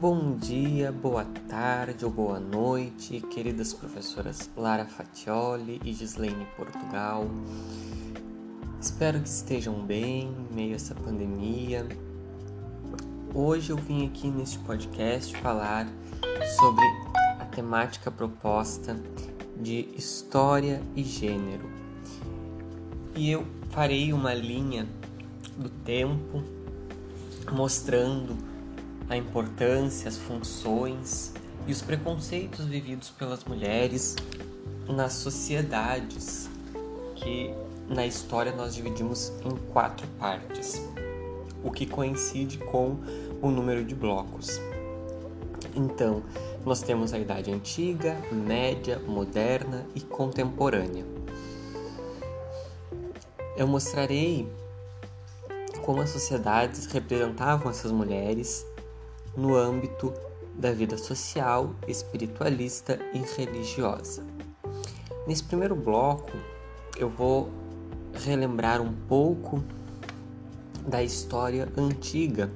Bom dia, boa tarde ou boa noite, queridas professoras Lara Fatioli e Gislaine Portugal. Espero que estejam bem em meio a essa pandemia. Hoje eu vim aqui neste podcast falar sobre a temática proposta de história e gênero. E eu farei uma linha do tempo mostrando a importância, as funções e os preconceitos vividos pelas mulheres nas sociedades que na história nós dividimos em quatro partes, o que coincide com o número de blocos. Então, nós temos a Idade Antiga, Média, Moderna e Contemporânea. Eu mostrarei como as sociedades representavam essas mulheres no âmbito da vida social, espiritualista e religiosa. Nesse primeiro bloco, eu vou relembrar um pouco da história antiga.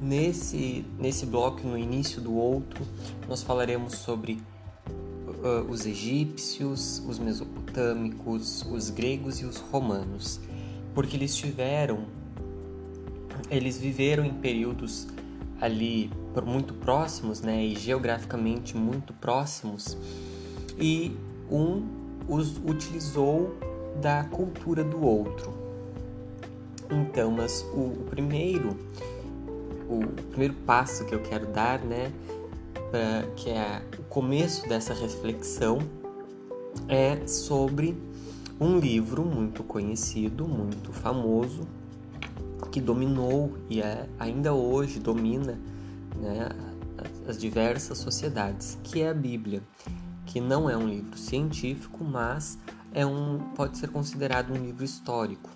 Nesse, nesse bloco, no início do outro, nós falaremos sobre uh, os egípcios, os mesopotâmicos, os gregos e os romanos, porque eles tiveram, eles viveram em períodos ali muito próximos, né, e geograficamente muito próximos, e um os utilizou da cultura do outro. Então, mas o, o primeiro o primeiro passo que eu quero dar, né, pra, que é o começo dessa reflexão, é sobre um livro muito conhecido, muito famoso, que dominou e é, ainda hoje domina né, as diversas sociedades, que é a Bíblia, que não é um livro científico, mas é um, pode ser considerado um livro histórico,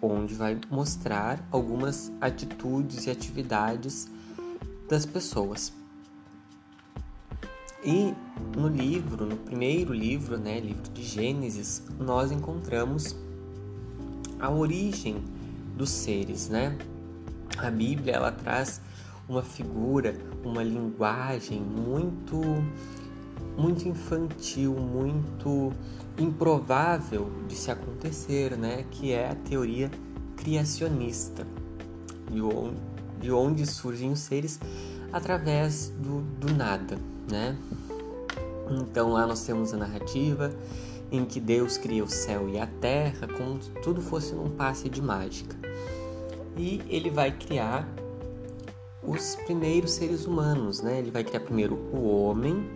onde vai mostrar algumas atitudes e atividades das pessoas. E no livro, no primeiro livro, né, livro de Gênesis, nós encontramos a origem dos seres, né? A Bíblia ela traz uma figura, uma linguagem muito muito infantil, muito improvável de se acontecer, né? Que é a teoria criacionista, de onde, de onde surgem os seres através do, do nada, né? Então lá nós temos a narrativa em que Deus cria o céu e a terra como se tudo fosse num passe de mágica e ele vai criar os primeiros seres humanos, né? Ele vai criar primeiro o homem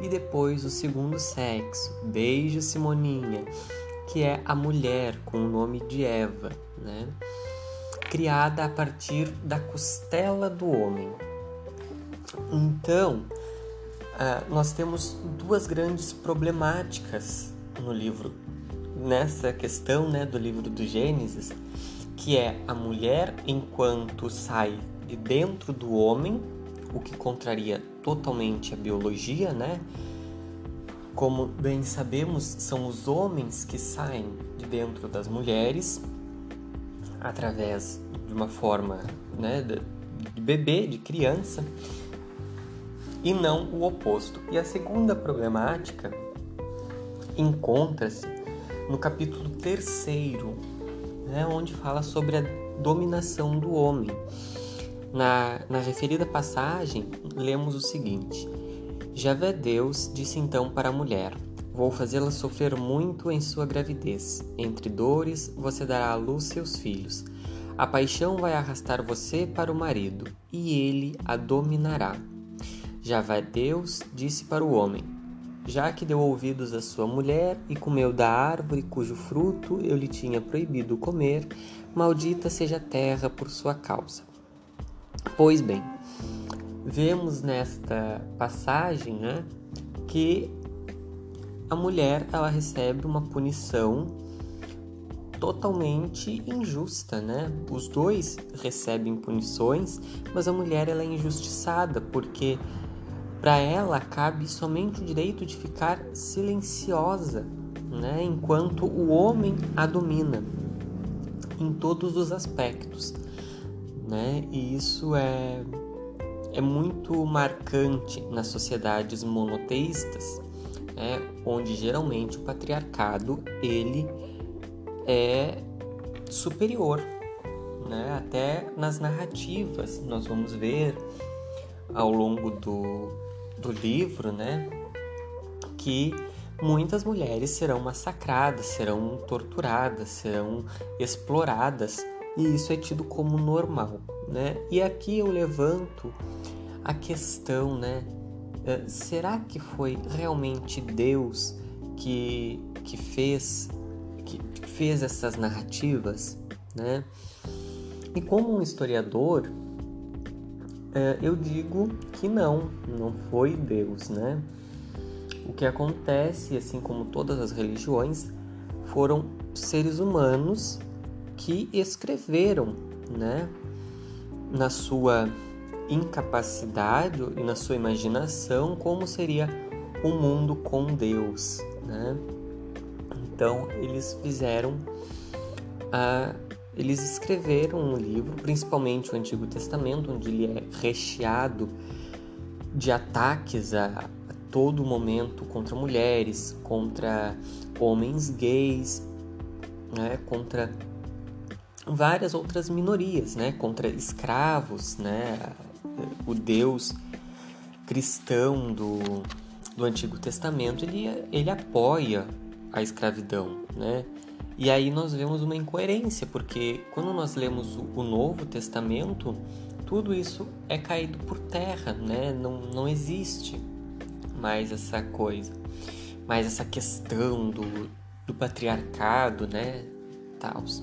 e depois o segundo sexo, desde Simoninha, que é a mulher com o nome de Eva, né? Criada a partir da costela do homem. Então, uh, nós temos duas grandes problemáticas no livro, nessa questão né, do livro do Gênesis, que é a mulher enquanto sai de dentro do homem, o que contraria totalmente a biologia, né? Como bem sabemos, são os homens que saem de dentro das mulheres através de uma forma, né, de bebê, de criança, e não o oposto. E a segunda problemática encontra-se no capítulo terceiro né, onde fala sobre a dominação do homem. Na, na referida passagem, lemos o seguinte: Javé Deus disse então para a mulher: Vou fazê-la sofrer muito em sua gravidez. Entre dores, você dará à luz seus filhos. A paixão vai arrastar você para o marido, e ele a dominará. Javé Deus disse para o homem: já que deu ouvidos à sua mulher e comeu da árvore cujo fruto eu lhe tinha proibido comer, maldita seja a terra por sua causa. Pois bem, vemos nesta passagem né, que a mulher ela recebe uma punição totalmente injusta, né? Os dois recebem punições, mas a mulher ela é injustiçada porque para ela cabe somente o direito de ficar silenciosa, né, enquanto o homem a domina em todos os aspectos, né? E isso é é muito marcante nas sociedades monoteístas, né, onde geralmente o patriarcado ele é superior, né, até nas narrativas nós vamos ver ao longo do, do livro, né, que muitas mulheres serão massacradas, serão torturadas, serão exploradas e isso é tido como normal, né? E aqui eu levanto a questão, né? Eh, será que foi realmente Deus que, que fez que fez essas narrativas, né? E como um historiador, eu digo que não, não foi Deus, né? O que acontece, assim como todas as religiões, foram seres humanos que escreveram, né, na sua incapacidade e na sua imaginação como seria o mundo com Deus, né? Então eles fizeram a eles escreveram um livro, principalmente o Antigo Testamento, onde ele é recheado de ataques a, a todo momento contra mulheres, contra homens gays, né, contra várias outras minorias, né, contra escravos, né, o Deus cristão do, do Antigo Testamento ele, ele apoia a escravidão, né? E aí nós vemos uma incoerência, porque quando nós lemos o, Novo Testamento, tudo isso é caído por terra, né? Não, não existe mais essa coisa, mais essa questão do, do patriarcado, né? Tals.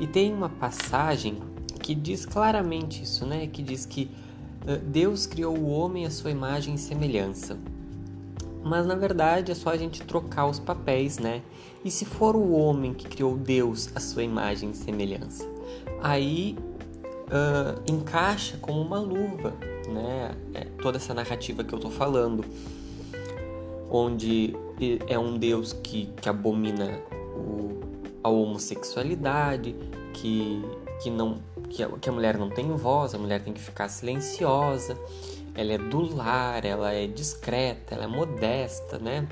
E tem uma passagem que diz claramente isso, né? Que diz que Deus criou o homem à sua imagem e semelhança. Mas na verdade é só a gente trocar os papéis, né? E se for o homem que criou Deus à sua imagem e semelhança, aí uh, encaixa como uma luva, né? É toda essa narrativa que eu tô falando, onde é um Deus que, que abomina o, a homossexualidade, que, que, não, que, a, que a mulher não tem voz, a mulher tem que ficar silenciosa, ela é do lar, ela é discreta, ela é modesta, né?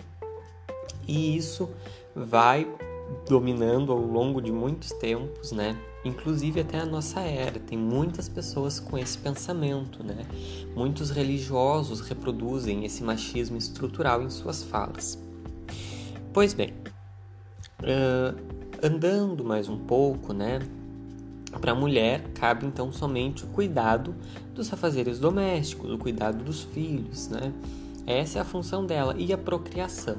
E isso vai dominando ao longo de muitos tempos, né? Inclusive até a nossa era. Tem muitas pessoas com esse pensamento, né? Muitos religiosos reproduzem esse machismo estrutural em suas falas. Pois bem, uh, andando mais um pouco, né? Para a mulher cabe então somente o cuidado dos afazeres domésticos, o cuidado dos filhos, né? Essa é a função dela e a procriação.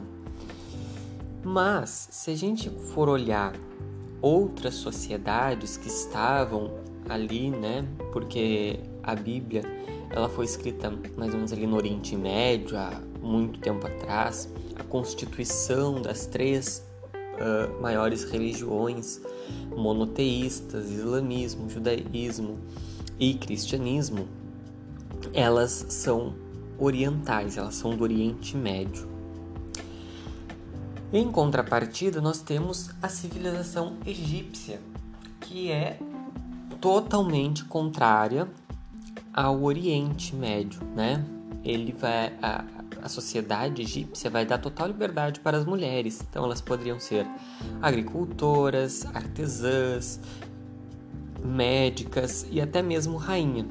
Mas se a gente for olhar outras sociedades que estavam ali, né? Porque a Bíblia ela foi escrita mais ou menos ali no Oriente Médio há muito tempo atrás. A constituição das três uh, maiores religiões monoteístas, islamismo, judaísmo e cristianismo, elas são orientais, elas são do Oriente Médio. Em contrapartida, nós temos a civilização egípcia, que é totalmente contrária ao Oriente Médio, né? Ele vai a, a sociedade egípcia vai dar total liberdade para as mulheres. Então elas poderiam ser agricultoras, artesãs, médicas e até mesmo rainha.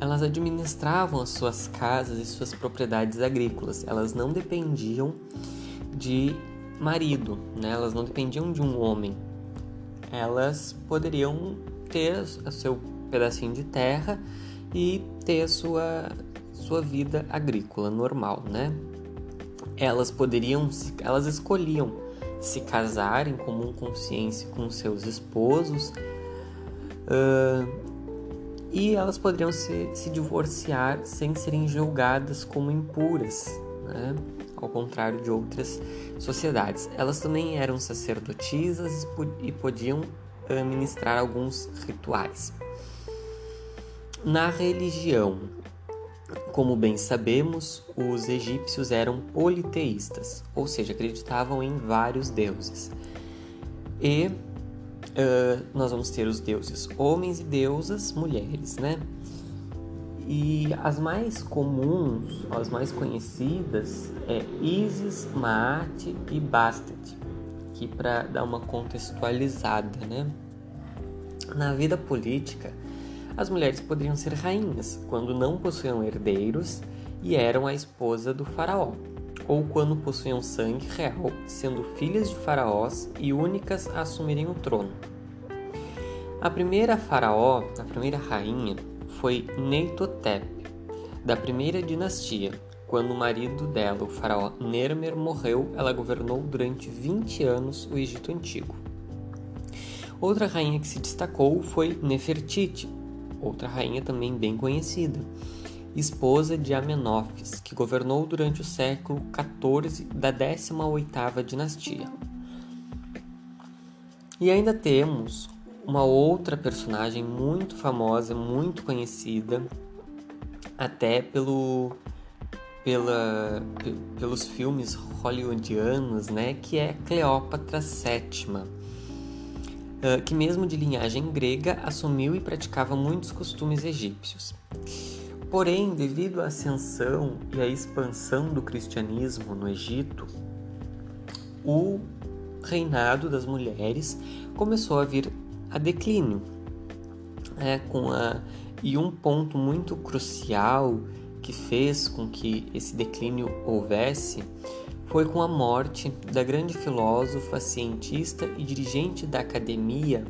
Elas administravam as suas casas e suas propriedades agrícolas. Elas não dependiam de marido, né? Elas não dependiam de um homem. Elas poderiam ter o seu pedacinho de terra e ter a sua sua vida agrícola normal, né? Elas poderiam, elas escolhiam se casar em comum consciência com seus esposos uh, e elas poderiam se, se divorciar sem serem julgadas como impuras, né? ao contrário de outras sociedades. Elas também eram sacerdotisas e podiam administrar alguns rituais. Na religião, como bem sabemos, os egípcios eram politeístas, ou seja, acreditavam em vários deuses. E uh, nós vamos ter os deuses homens e deusas mulheres, né? E as mais comuns, as mais conhecidas, é Isis, Maat e Bastet, aqui para dar uma contextualizada, né? Na vida política, as mulheres poderiam ser rainhas quando não possuíam herdeiros e eram a esposa do faraó, ou quando possuíam sangue real, sendo filhas de faraós e únicas a assumirem o trono. A primeira faraó, a primeira rainha, foi Neitotep, da primeira dinastia. Quando o marido dela, o faraó Nermer, morreu, ela governou durante 20 anos o Egito Antigo. Outra rainha que se destacou foi Nefertiti, outra rainha também bem conhecida, esposa de Amenófis, que governou durante o século XIV da 18ª dinastia. E ainda temos uma outra personagem muito famosa, muito conhecida, até pelo, pela, pelos filmes hollywoodianos, né, que é Cleópatra VII, que mesmo de linhagem grega assumiu e praticava muitos costumes egípcios. Porém, devido à ascensão e à expansão do cristianismo no Egito, o reinado das mulheres começou a vir a declínio. É, com a, e um ponto muito crucial que fez com que esse declínio houvesse foi com a morte da grande filósofa, cientista e dirigente da academia,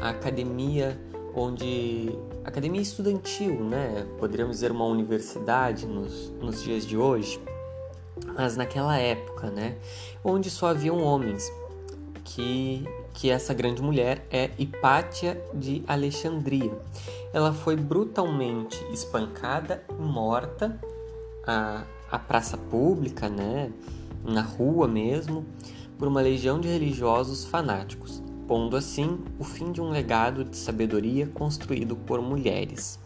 a academia onde academia estudantil, né? Poderíamos dizer uma universidade nos, nos dias de hoje, mas naquela época, né? Onde só haviam homens que que essa grande mulher é Hipátia de Alexandria. Ela foi brutalmente espancada morta à, à praça pública, né, na rua mesmo, por uma legião de religiosos fanáticos, pondo assim o fim de um legado de sabedoria construído por mulheres.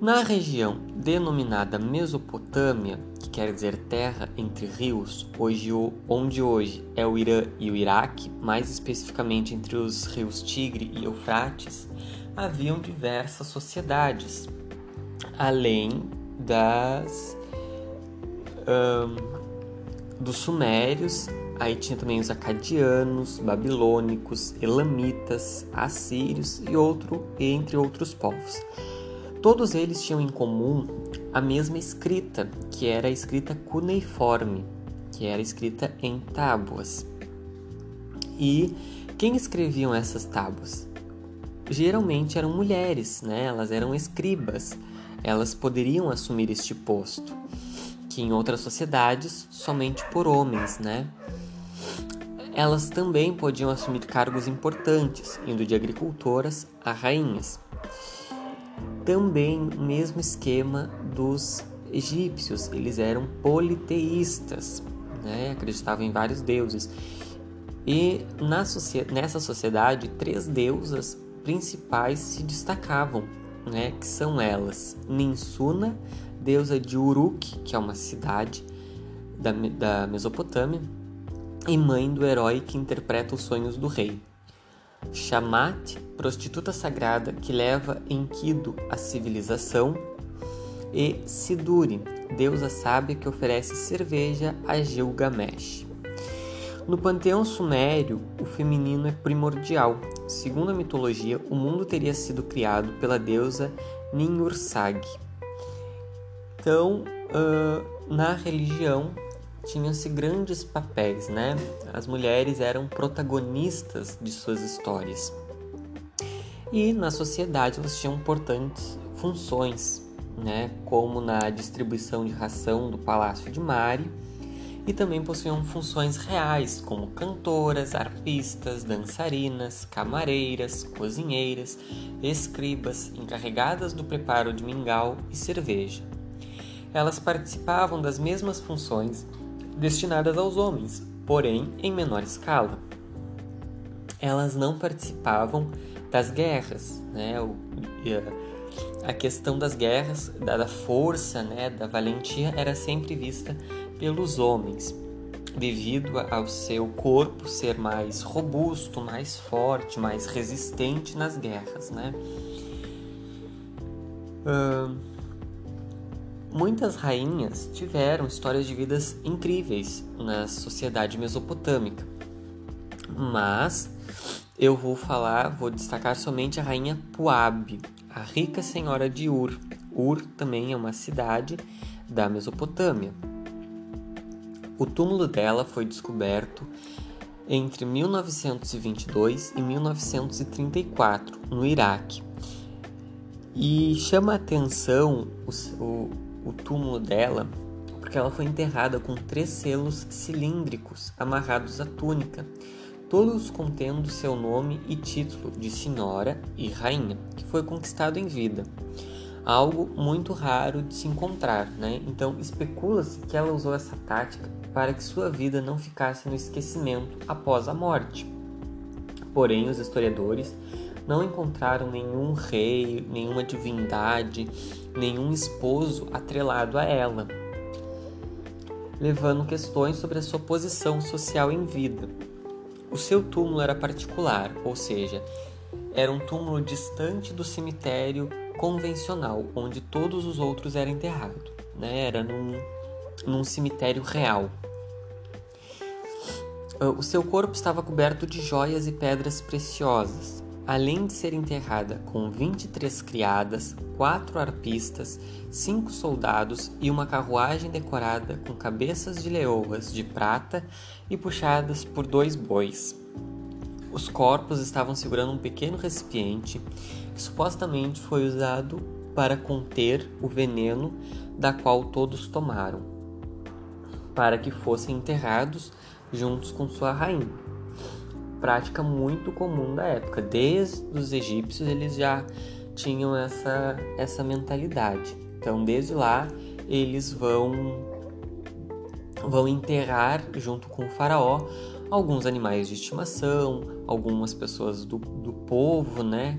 Na região denominada Mesopotâmia, que quer dizer terra entre rios, hoje, onde hoje é o Irã e o Iraque, mais especificamente entre os rios Tigre e Eufrates, haviam diversas sociedades, além das um, dos sumérios, aí tinha também os acadianos, babilônicos, elamitas, assírios e outro entre outros povos. Todos eles tinham em comum a mesma escrita, que era a escrita cuneiforme, que era escrita em tábuas. E quem escreviam essas tábuas? Geralmente eram mulheres, né? Elas eram escribas. Elas poderiam assumir este posto, que em outras sociedades somente por homens, né? Elas também podiam assumir cargos importantes, indo de agricultoras a rainhas também mesmo esquema dos egípcios, eles eram politeístas, né? acreditavam em vários deuses. E na, nessa sociedade, três deusas principais se destacavam, né? que são elas Ninsuna, deusa de Uruk, que é uma cidade da, da Mesopotâmia, e mãe do herói que interpreta os sonhos do rei. Shamat, prostituta sagrada que leva Enkidu à civilização, e Siduri, deusa sábia que oferece cerveja a Gilgamesh. No panteão sumério, o feminino é primordial. Segundo a mitologia, o mundo teria sido criado pela deusa Ninhursag. Então, uh, na religião, tinham-se grandes papéis, né? As mulheres eram protagonistas de suas histórias. E na sociedade elas tinham importantes funções, né? Como na distribuição de ração do Palácio de Mari, e também possuíam funções reais, como cantoras, arpistas, dançarinas, camareiras, cozinheiras, escribas, encarregadas do preparo de mingau e cerveja. Elas participavam das mesmas funções destinadas aos homens, porém em menor escala. Elas não participavam das guerras, né? A questão das guerras, da força, né, da valentia era sempre vista pelos homens, devido ao seu corpo ser mais robusto, mais forte, mais resistente nas guerras, né? Uh, muitas rainhas tiveram histórias de vidas incríveis na sociedade mesopotâmica, mas eu vou falar, vou destacar somente a rainha Puab, a rica senhora de Ur. Ur também é uma cidade da Mesopotâmia. O túmulo dela foi descoberto entre 1922 e 1934, no Iraque. E chama a atenção o, o, o túmulo dela porque ela foi enterrada com três selos cilíndricos amarrados à túnica, todos contendo seu nome e título de senhora e rainha, que foi conquistado em vida. Algo muito raro de se encontrar, né? Então especula-se que ela usou essa tática para que sua vida não ficasse no esquecimento após a morte. Porém, os historiadores não encontraram nenhum rei, nenhuma divindade, nenhum esposo atrelado a ela, levando questões sobre a sua posição social em vida. O seu túmulo era particular, ou seja, era um túmulo distante do cemitério convencional, onde todos os outros eram enterrados. Né? Era num, num cemitério real. O seu corpo estava coberto de joias e pedras preciosas, além de ser enterrada com 23 criadas, quatro arpistas, cinco soldados e uma carruagem decorada com cabeças de leoas de prata e puxadas por dois bois. Os corpos estavam segurando um pequeno recipiente que supostamente foi usado para conter o veneno da qual todos tomaram, para que fossem enterrados juntos com sua rainha. Prática muito comum da época. Desde os egípcios eles já tinham essa, essa mentalidade. Então, desde lá, eles vão vão enterrar junto com o faraó alguns animais de estimação, algumas pessoas do, do povo, né,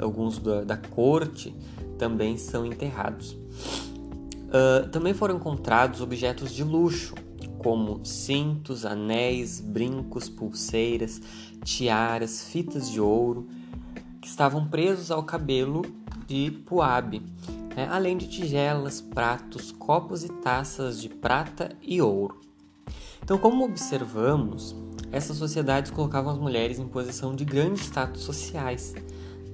alguns da, da, corte também são enterrados. Uh, também foram encontrados objetos de luxo, como cintos, anéis, brincos, pulseiras, tiaras, fitas de ouro, que estavam presos ao cabelo de Puabe, né? além de tigelas, pratos, copos e taças de prata e ouro. Então, como observamos, essas sociedades colocavam as mulheres em posição de grandes status sociais,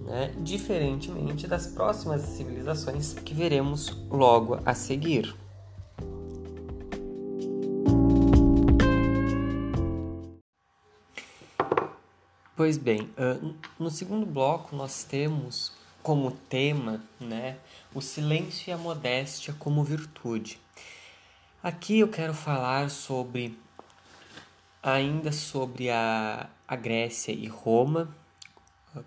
né? diferentemente das próximas civilizações que veremos logo a seguir. Pois bem, no segundo bloco nós temos como tema né, o silêncio e a modéstia como virtude. Aqui eu quero falar sobre ainda sobre a, a Grécia e Roma,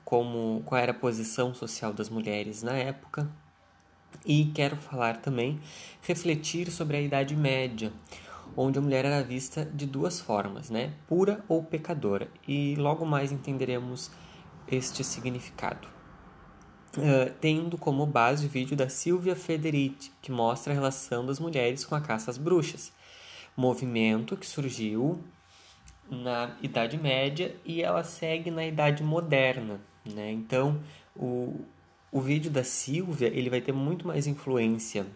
como qual era a posição social das mulheres na época, e quero falar também refletir sobre a Idade Média, onde a mulher era vista de duas formas, né? Pura ou pecadora. E logo mais entenderemos este significado. Uh, tendo como base o vídeo da Silvia Federici, que mostra a relação das mulheres com a caça às bruxas, movimento que surgiu na Idade Média e ela segue na Idade Moderna. Né? Então, o, o vídeo da Silvia ele vai ter muito mais influência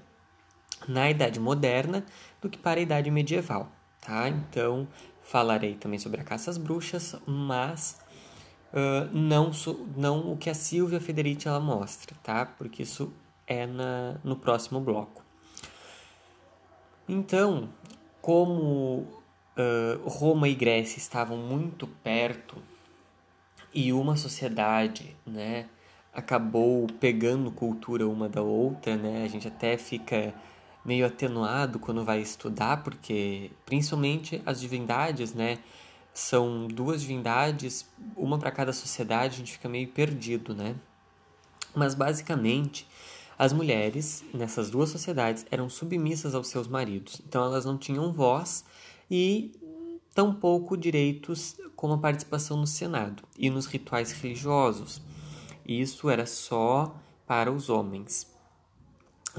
na Idade Moderna do que para a Idade Medieval, tá? Então, falarei também sobre a caça às bruxas, mas uh, não, não o que a Silvia Federici ela mostra, tá? Porque isso é na, no próximo bloco. Então, como uh, Roma e Grécia estavam muito perto e uma sociedade, né, acabou pegando cultura uma da outra, né? A gente até fica meio atenuado quando vai estudar, porque principalmente as divindades, né? São duas divindades, uma para cada sociedade, a gente fica meio perdido, né? Mas basicamente, as mulheres nessas duas sociedades eram submissas aos seus maridos, então elas não tinham voz e tampouco direitos como a participação no Senado e nos rituais religiosos. Isso era só para os homens.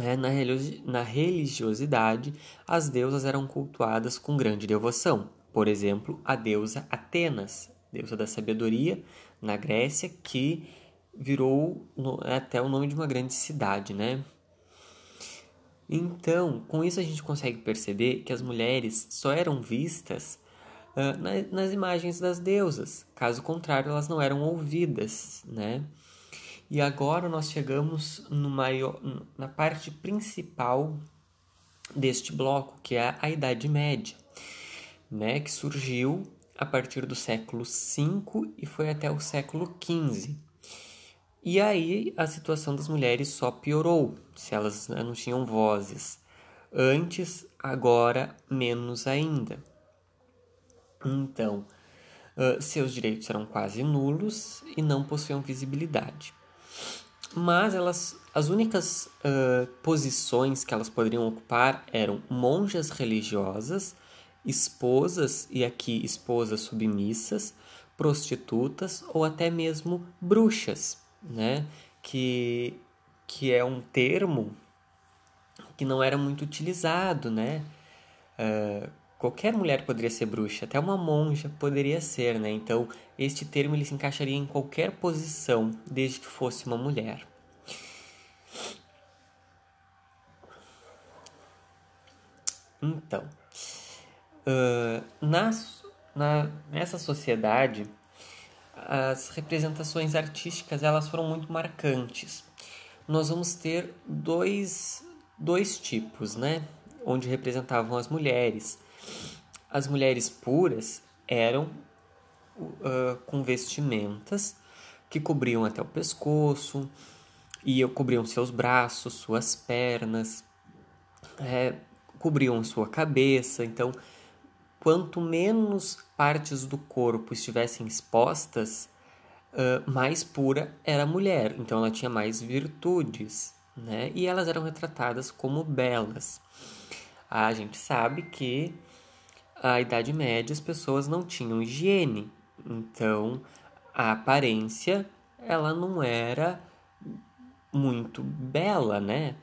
É, na, religiosidade, as deusas eram cultuadas com grande devoção. Por exemplo, a deusa Atenas, deusa da sabedoria, na Grécia, que virou até o nome de uma grande cidade, né? Então, com isso a gente consegue perceber que as mulheres só eram vistas uh, na, nas imagens das deusas, caso contrário, elas não eram ouvidas, né? E agora nós chegamos no maior, na parte principal deste bloco, que é a Idade Média, né? Que surgiu a partir do século V e foi até o século XV. E aí a situação das mulheres só piorou, se elas né, não tinham vozes. Antes, agora menos ainda. Então, seus direitos eram quase nulos e não possuíam visibilidade. Mas elas, as únicas uh, posições que elas poderiam ocupar eram monjas religiosas, esposas, e aqui esposas submissas, prostitutas ou até mesmo bruxas né? Que, que é um termo que não era muito utilizado, né? Uh, qualquer mulher poderia ser bruxa, até uma monja poderia ser, né? Então, este termo ele se encaixaria em qualquer posição, desde que fosse uma mulher. Então, uh, nas, na, nessa sociedade, as representações artísticas elas foram muito marcantes. Nós vamos ter dois, dois tipos, né? Onde representavam as mulheres. As mulheres puras eram uh, com vestimentas que cobriam até o pescoço e cobriam seus braços, suas pernas, é, cobriam sua cabeça. Então, quanto menos partes do corpo estivessem expostas, uh, mais pura era a mulher. Então ela tinha mais virtudes, né? E elas eram retratadas como belas. A gente sabe que a Idade Média as pessoas não tinham higiene, então a aparência ela não era muito bela, né?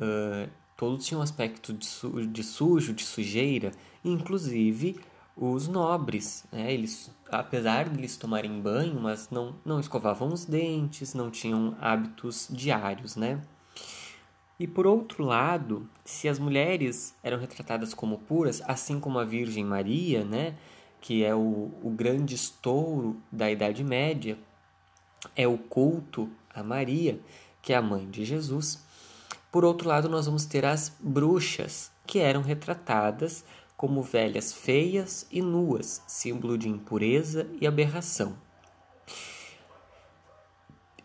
Uh, Todos tinham aspecto de, su de sujo, de sujeira, inclusive os nobres. Né? Eles, apesar de eles tomarem banho, mas não, não escovavam os dentes, não tinham hábitos diários. Né? E por outro lado, se as mulheres eram retratadas como puras, assim como a Virgem Maria, né, que é o, o grande estouro da Idade Média, é o culto a Maria, que é a mãe de Jesus. Por outro lado, nós vamos ter as bruxas, que eram retratadas como velhas feias e nuas, símbolo de impureza e aberração.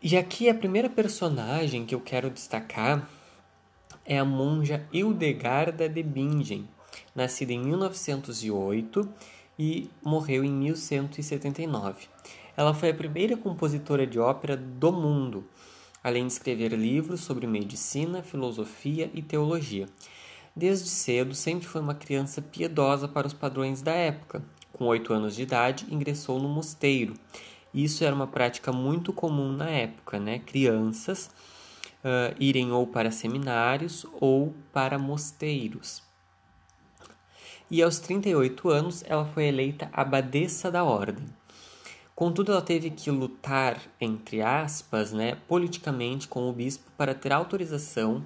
E aqui a primeira personagem que eu quero destacar é a monja Hildegarda de Bingen, nascida em 1908 e morreu em 1179. Ela foi a primeira compositora de ópera do mundo além de escrever livros sobre medicina, filosofia e teologia. Desde cedo, sempre foi uma criança piedosa para os padrões da época. Com oito anos de idade, ingressou no mosteiro. Isso era uma prática muito comum na época, né? Crianças uh, irem ou para seminários ou para mosteiros. E aos 38 anos, ela foi eleita abadesa da ordem. Contudo, ela teve que lutar, entre aspas, né, politicamente com o bispo para ter autorização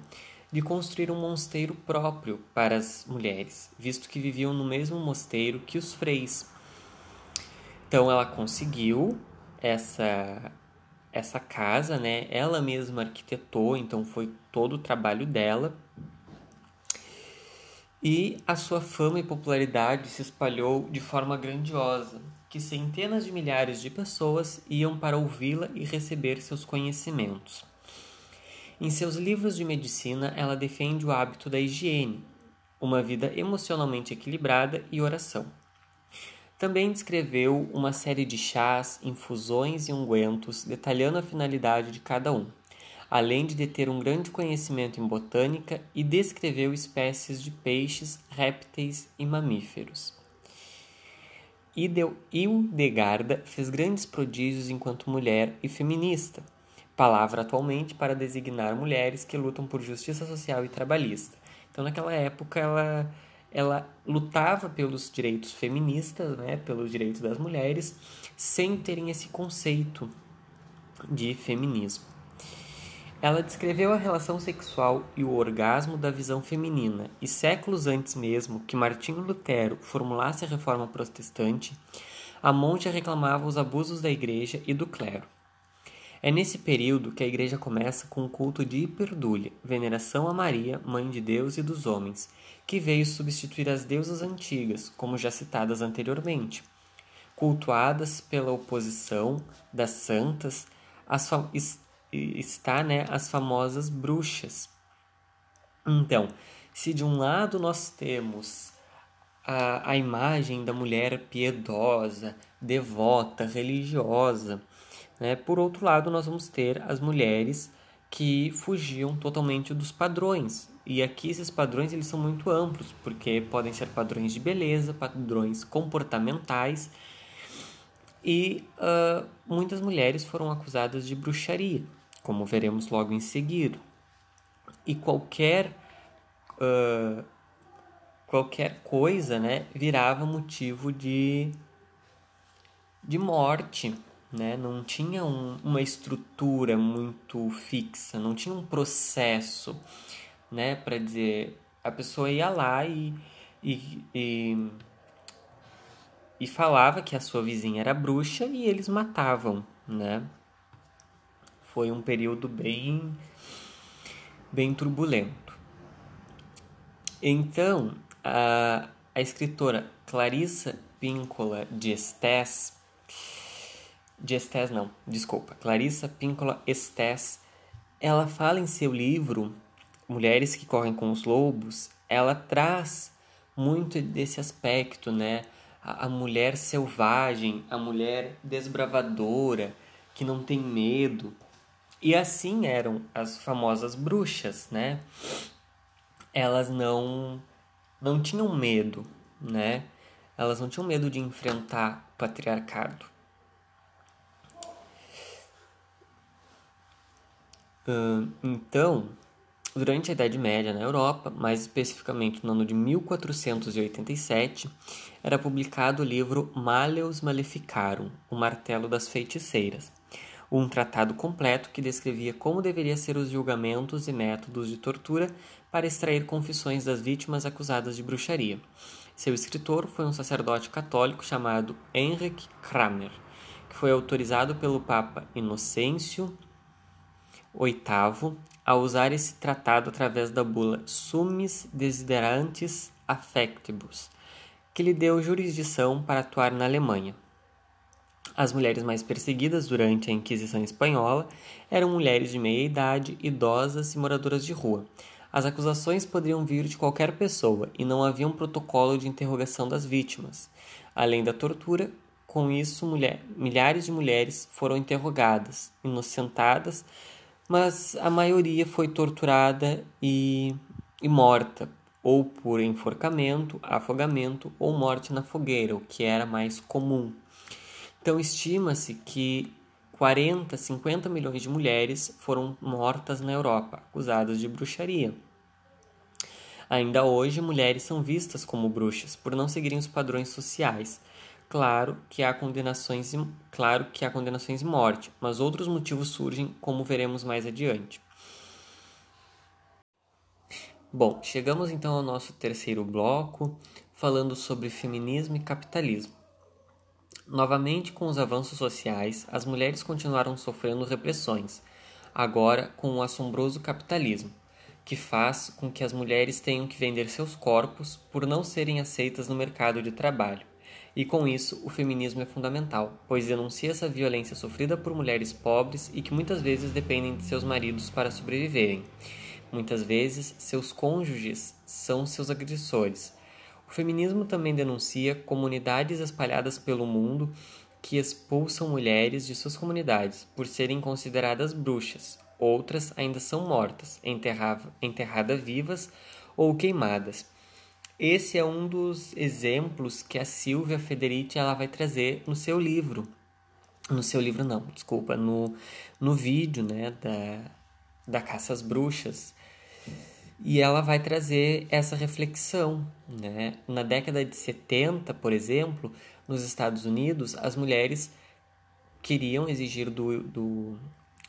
de construir um mosteiro próprio para as mulheres, visto que viviam no mesmo mosteiro que os freis. Então ela conseguiu essa essa casa, né? Ela mesma arquitetou, então foi todo o trabalho dela. E a sua fama e popularidade se espalhou de forma grandiosa, que centenas de milhares de pessoas iam para ouvi-la e receber seus conhecimentos. Em seus livros de medicina, ela defende o hábito da higiene, uma vida emocionalmente equilibrada e oração. Também descreveu uma série de chás, infusões e ungüentos, detalhando a finalidade de cada um, além de deter um grande conhecimento em botânica e descreveu espécies de peixes, répteis e mamíferos. Hildegarda fez grandes prodígios enquanto mulher e feminista, palavra atualmente para designar mulheres que lutam por justiça social e trabalhista. Então, naquela época, ela, ela lutava pelos direitos feministas, né, pelos direitos das mulheres, sem terem esse conceito de feminismo. Ela descreveu a relação sexual e o orgasmo da visão feminina, e séculos antes mesmo que Martinho Lutero formulasse a reforma protestante, a monte reclamava os abusos da igreja e do clero. É nesse período que a igreja começa com o culto de hiperdúlia, veneração a Maria, mãe de Deus e dos homens, que veio substituir as deusas antigas, como já citadas anteriormente, cultuadas pela oposição das santas, as está né, as famosas bruxas. Então, se de um lado nós temos a, a imagem da mulher piedosa, devota, religiosa, né, por outro lado nós vamos ter as mulheres que fugiam totalmente dos padrões. E aqui esses padrões eles são muito amplos, porque podem ser padrões de beleza, padrões comportamentais, e uh, muitas mulheres foram acusadas de bruxaria como veremos logo em seguida. E qualquer uh, qualquer coisa, né, virava motivo de de morte, né? Não tinha um, uma estrutura muito fixa, não tinha um processo, né, para dizer a pessoa ia lá e, e, e e falava que a sua vizinha era bruxa e eles matavam, né? foi um período bem, bem turbulento. Então, a, a escritora Clarissa Píncola de Estés, de Estés não, desculpa, Clarissa Píncola Estés, ela fala em seu livro Mulheres que Correm com os Lobos, ela traz muito desse aspecto, né? A, a mulher selvagem, a mulher desbravadora, que não tem medo, e assim eram as famosas bruxas, né? Elas não não tinham medo, né? Elas não tinham medo de enfrentar o patriarcado. Então, durante a Idade Média na Europa, mais especificamente no ano de 1487, era publicado o livro Maleus Maleficarum, o Martelo das Feiticeiras, um tratado completo que descrevia como deveriam ser os julgamentos e métodos de tortura para extrair confissões das vítimas acusadas de bruxaria. Seu escritor foi um sacerdote católico chamado Henrik Kramer, que foi autorizado pelo Papa Inocêncio VIII a usar esse tratado através da bula Summis Desiderantes Affectibus, que lhe deu jurisdição para atuar na Alemanha. As mulheres mais perseguidas durante a Inquisição Espanhola eram mulheres de meia idade, idosas e moradoras de rua. As acusações poderiam vir de qualquer pessoa e não havia um protocolo de interrogação das vítimas. Além da tortura, com isso, mulher, milhares de mulheres foram interrogadas, inocentadas, mas a maioria foi torturada e, e morta, ou por enforcamento, afogamento ou morte na fogueira, o que era mais comum. Então, estima-se que 40, 50 milhões de mulheres foram mortas na Europa, acusadas de bruxaria. Ainda hoje, mulheres são vistas como bruxas por não seguirem os padrões sociais. Claro que há condenações, claro que há condenações de morte, mas outros motivos surgem, como veremos mais adiante. Bom, chegamos então ao nosso terceiro bloco, falando sobre feminismo e capitalismo. Novamente, com os avanços sociais, as mulheres continuaram sofrendo repressões, agora com o assombroso capitalismo, que faz com que as mulheres tenham que vender seus corpos por não serem aceitas no mercado de trabalho. E com isso, o feminismo é fundamental, pois denuncia essa violência sofrida por mulheres pobres e que muitas vezes dependem de seus maridos para sobreviverem. Muitas vezes, seus cônjuges são seus agressores, o feminismo também denuncia comunidades espalhadas pelo mundo que expulsam mulheres de suas comunidades por serem consideradas bruxas. Outras ainda são mortas, enterradas vivas ou queimadas. Esse é um dos exemplos que a Silvia Federici ela vai trazer no seu livro. No seu livro não, desculpa, no, no vídeo né, da, da Caça às Bruxas. E ela vai trazer essa reflexão. Né? Na década de 70, por exemplo, nos Estados Unidos, as mulheres queriam exigir do, do,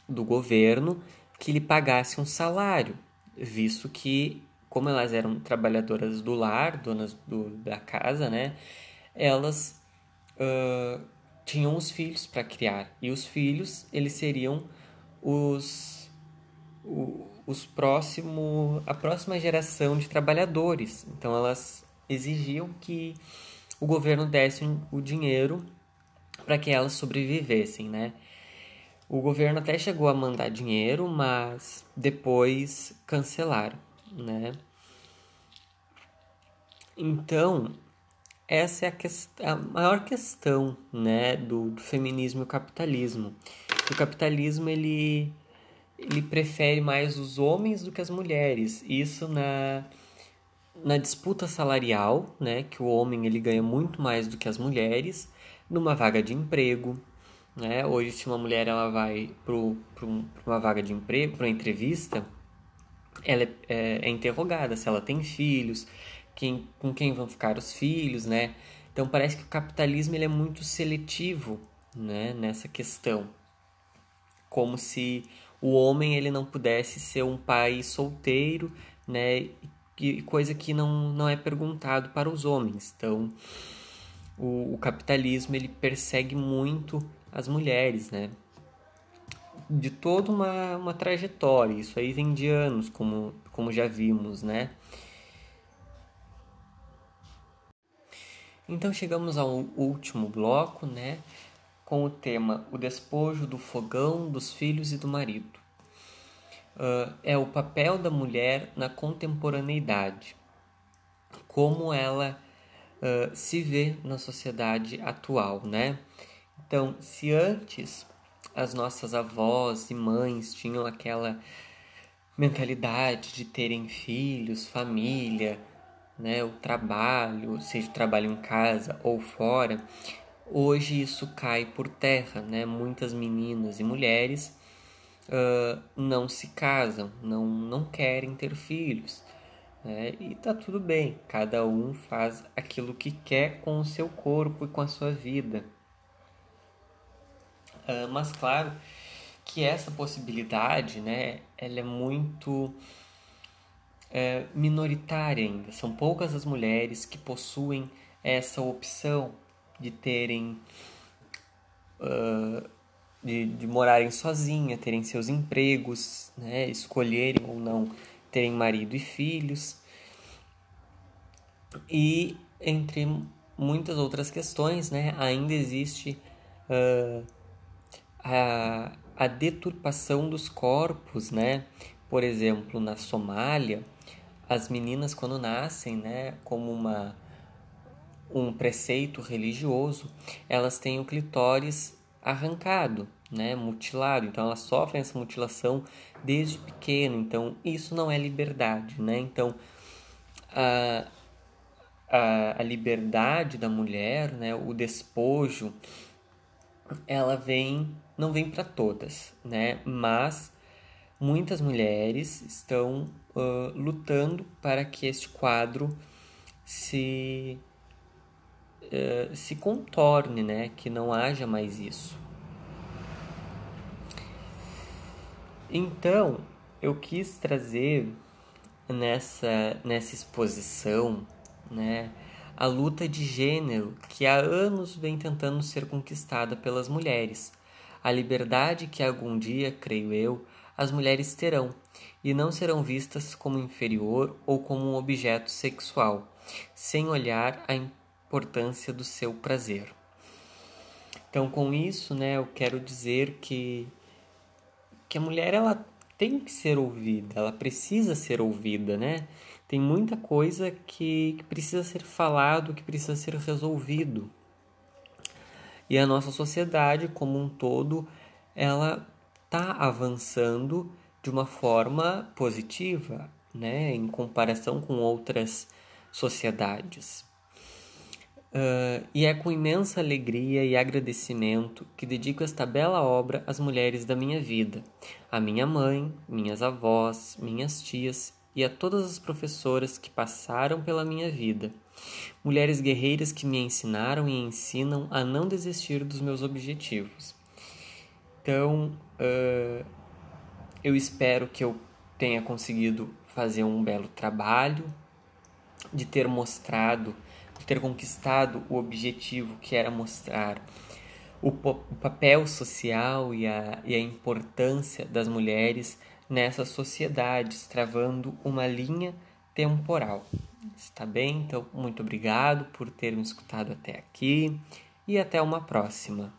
do governo que lhe pagasse um salário, visto que, como elas eram trabalhadoras do lar, donas do, da casa, né, elas uh, tinham os filhos para criar. E os filhos, eles seriam os, os próximo, a próxima geração de trabalhadores. Então, elas exigiam que o governo desse o dinheiro para que elas sobrevivessem, né? O governo até chegou a mandar dinheiro, mas depois cancelaram, né? Então, essa é a, a maior questão, né, do, do, feminismo e o capitalismo. O capitalismo, ele, ele prefere mais os homens do que as mulheres. Isso na, na disputa salarial, né, que o homem ele ganha muito mais do que as mulheres, numa vaga de emprego, né? Hoje, se uma mulher ela vai para uma vaga de emprego, para uma entrevista, ela é, é, é, interrogada se ela tem filhos, quem, com quem vão ficar os filhos, né? Então parece que o capitalismo ele é muito seletivo, né? Nessa questão, como se o homem ele não pudesse ser um pai solteiro, né? E coisa que não, não é perguntado para os homens. Então o, o capitalismo ele persegue muito as mulheres, né? De toda uma, uma trajetória, isso aí vem de anos, como, como já vimos, né? Então chegamos ao último bloco, né? Com o tema O Despojo do Fogão, dos Filhos e do Marido. Uh, é o papel da mulher na contemporaneidade. Como ela uh, se vê na sociedade atual, né? Então, se antes as nossas avós e mães tinham aquela mentalidade de terem filhos, família, né, o trabalho, seja o trabalho em casa ou fora, hoje isso cai por terra, né? Muitas meninas e mulheres uh, não se casam, não, não querem ter filhos. Né? E tá tudo bem, cada um faz aquilo que quer com o seu corpo e com a sua vida. Uh, mas claro que essa possibilidade, né, ela é muito é, minoritária ainda. São poucas as mulheres que possuem essa opção de terem uh, de, de morarem sozinha, terem seus empregos, né, escolherem ou não terem marido e filhos. E entre muitas outras questões, né, ainda existe uh, a, a deturpação dos corpos, né? Por exemplo, na Somália, as meninas quando nascem, né, como uma um preceito religioso, elas têm o clitóris arrancado, né, mutilado. Então elas sofrem essa mutilação desde pequeno. Então isso não é liberdade, né? Então a, a, a liberdade da mulher, né, o despojo, ela vem não vem para todas, né? Mas muitas mulheres estão uh, lutando para que este quadro se uh, se contorne, né? Que não haja mais isso. Então, eu quis trazer nessa nessa exposição, né? A luta de gênero que há anos vem tentando ser conquistada pelas mulheres, a liberdade que algum dia, creio eu, as mulheres terão e não serão vistas como inferior ou como um objeto sexual, sem olhar a importância do seu prazer. Então, com isso, né, eu quero dizer que que a mulher ela tem que ser ouvida, ela precisa ser ouvida, né? Tem muita coisa que, que precisa ser falado, que precisa ser resolvido. E a nossa sociedade como um todo, ela está avançando de uma forma positiva, né, em comparação com outras sociedades. Uh, e é com imensa alegria e agradecimento que dedico esta bela obra às mulheres da minha vida, à minha mãe, minhas avós, minhas tias e a todas as professoras que passaram pela minha vida Mulheres guerreiras que me ensinaram e ensinam a não desistir dos meus objetivos. Então, uh, eu espero que eu tenha conseguido fazer um belo trabalho, de ter mostrado, de ter conquistado o objetivo que era mostrar o, papel social e a, e a importância das mulheres nessas sociedades, travando uma linha temporal. Está bem? Então, muito obrigado por ter me escutado até aqui e até uma próxima.